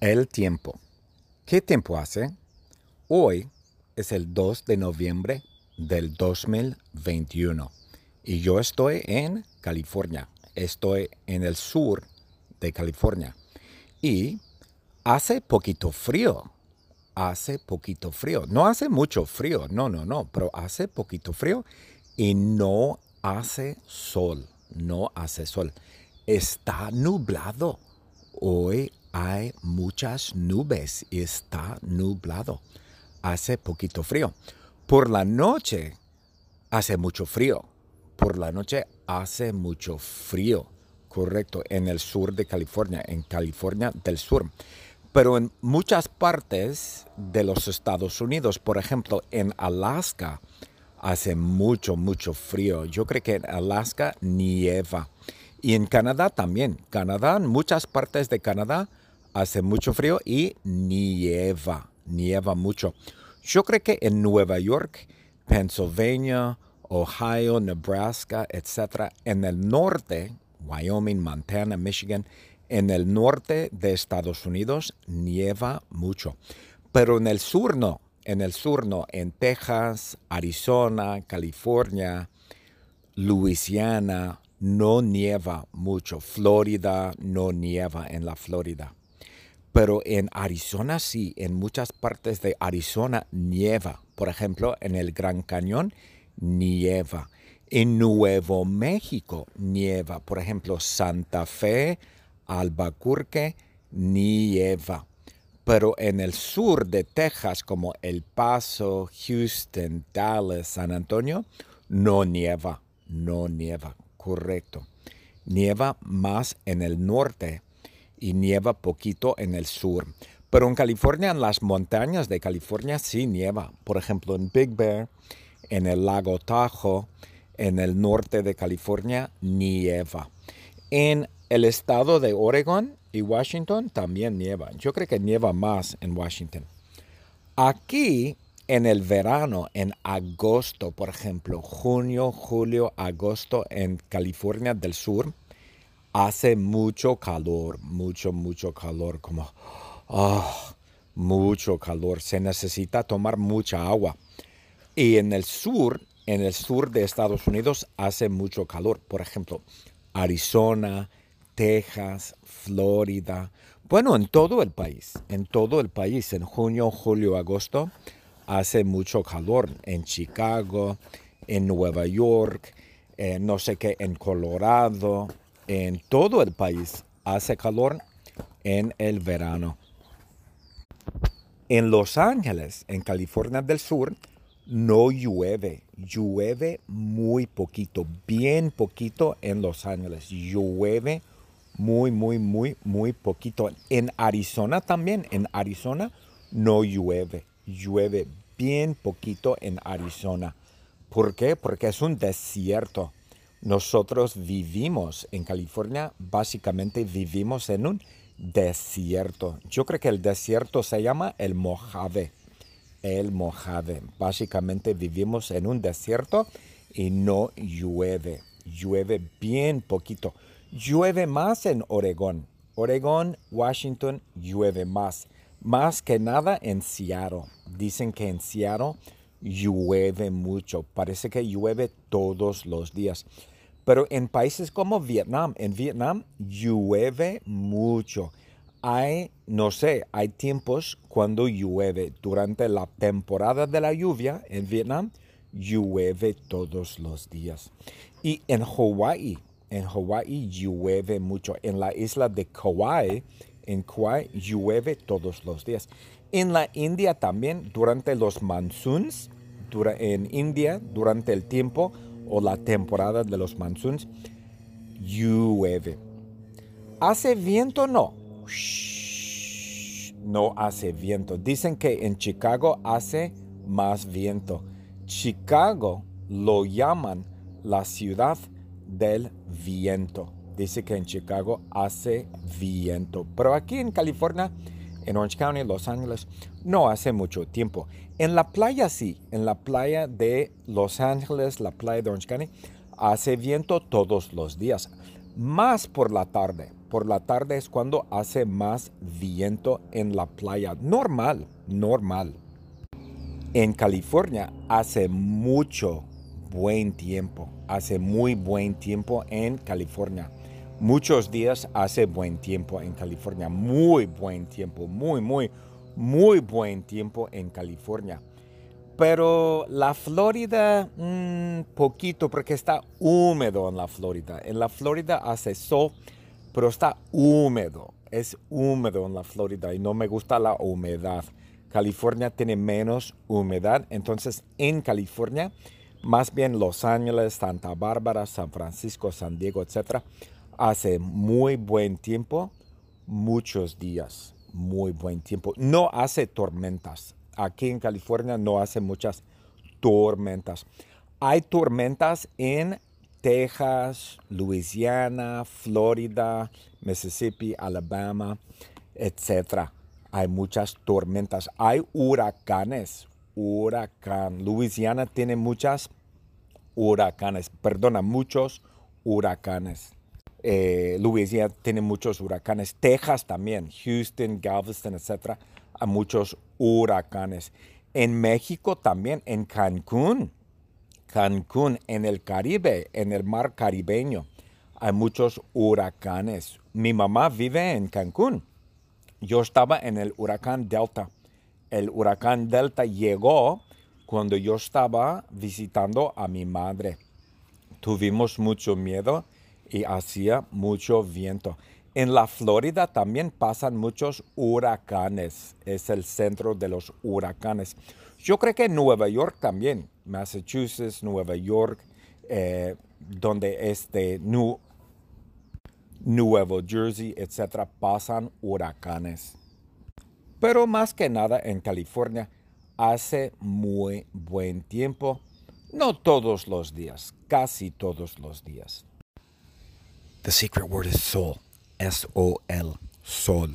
El tiempo. ¿Qué tiempo hace? Hoy es el 2 de noviembre del 2021 y yo estoy en California. Estoy en el sur de California y hace poquito frío. Hace poquito frío. No hace mucho frío, no, no, no, pero hace poquito frío y no hace sol. No hace sol. Está nublado. Hoy hay muchas nubes y está nublado. Hace poquito frío. Por la noche hace mucho frío. Por la noche hace mucho frío. Correcto, en el sur de California, en California del Sur. Pero en muchas partes de los Estados Unidos, por ejemplo, en Alaska, hace mucho, mucho frío. Yo creo que en Alaska nieva. Y en Canadá también. Canadá, en muchas partes de Canadá hace mucho frío y nieva, nieva mucho. Yo creo que en Nueva York, Pennsylvania, Ohio, Nebraska, etc., en el norte, Wyoming, Montana, Michigan, en el norte de Estados Unidos nieva mucho. Pero en el sur no, en el sur no, en Texas, Arizona, California, Luisiana, no nieva mucho. Florida no nieva en la Florida. Pero en Arizona sí, en muchas partes de Arizona nieva. Por ejemplo, en el Gran Cañón nieva. En Nuevo México nieva. Por ejemplo, Santa Fe, Albuquerque, nieva. Pero en el sur de Texas, como El Paso, Houston, Dallas, San Antonio, no nieva. No nieva. Correcto. Nieva más en el norte y nieva poquito en el sur. Pero en California, en las montañas de California, sí nieva. Por ejemplo, en Big Bear, en el lago Tahoe, en el norte de California, nieva. En el estado de Oregon y Washington también nieva. Yo creo que nieva más en Washington. Aquí, en el verano, en agosto, por ejemplo, junio, julio, agosto, en California del Sur, hace mucho calor, mucho, mucho calor, como, ah, mucho calor. Se necesita tomar mucha agua. Y en el sur, en el sur de Estados Unidos, hace mucho calor. Por ejemplo, Arizona, Texas, Florida. Bueno, en todo el país, en todo el país, en junio, julio, agosto, hace mucho calor. En Chicago, en Nueva York, no sé qué, en Colorado, en todo el país hace calor en el verano. En Los Ángeles, en California del Sur, no llueve. Llueve muy poquito, bien poquito en Los Ángeles. Llueve muy, muy, muy, muy poquito. En Arizona también, en Arizona no llueve. Llueve bien poquito en Arizona. ¿Por qué? Porque es un desierto. Nosotros vivimos en California, básicamente vivimos en un desierto. Yo creo que el desierto se llama el Mojave. El Mojave. Básicamente vivimos en un desierto y no llueve. Llueve bien poquito. Llueve más en Oregón. Oregón, Washington, llueve más. Más que nada en Seattle. Dicen que en Seattle llueve mucho, parece que llueve todos los días. Pero en países como Vietnam, en Vietnam llueve mucho. Hay, no sé, hay tiempos cuando llueve. Durante la temporada de la lluvia en Vietnam, llueve todos los días. Y en Hawái, en Hawái llueve mucho. En la isla de Kauai, en Kauai llueve todos los días. En la India también, durante los monsoons, en India, durante el tiempo o la temporada de los monsoons, llueve. ¿Hace viento? No. no hace viento. Dicen que en Chicago hace más viento. Chicago lo llaman la ciudad del viento. Dice que en Chicago hace viento. Pero aquí en California en Orange County, Los Ángeles, no hace mucho tiempo. En la playa sí, en la playa de Los Ángeles, la playa de Orange County, hace viento todos los días, más por la tarde, por la tarde es cuando hace más viento en la playa. Normal, normal. En California hace mucho buen tiempo, hace muy buen tiempo en California. Muchos días hace buen tiempo en California, muy buen tiempo, muy, muy, muy buen tiempo en California. Pero la Florida, un mm, poquito, porque está húmedo en la Florida. En la Florida hace sol, pero está húmedo. Es húmedo en la Florida y no me gusta la humedad. California tiene menos humedad, entonces en California, más bien Los Ángeles, Santa Bárbara, San Francisco, San Diego, etc., hace muy buen tiempo, muchos días, muy buen tiempo. No hace tormentas. Aquí en California no hace muchas tormentas. Hay tormentas en Texas, Louisiana, Florida, Mississippi, Alabama, etc. Hay muchas tormentas. Hay huracanes. Huracán. Louisiana tiene muchas huracanes. Perdona, muchos huracanes. Eh, Louisiana tiene muchos huracanes, Texas también, Houston, Galveston, etc. Hay muchos huracanes. En México también, en Cancún, Cancún, en el Caribe, en el mar caribeño, hay muchos huracanes. Mi mamá vive en Cancún. Yo estaba en el huracán Delta. El huracán Delta llegó cuando yo estaba visitando a mi madre. Tuvimos mucho miedo y hacía mucho viento. En la Florida también pasan muchos huracanes. Es el centro de los huracanes. Yo creo que en Nueva York también, Massachusetts, Nueva York, eh, donde este New, Nuevo Jersey, etcétera, pasan huracanes. Pero más que nada en California hace muy buen tiempo. No todos los días, casi todos los días. The secret word is soul. S O L. Sol.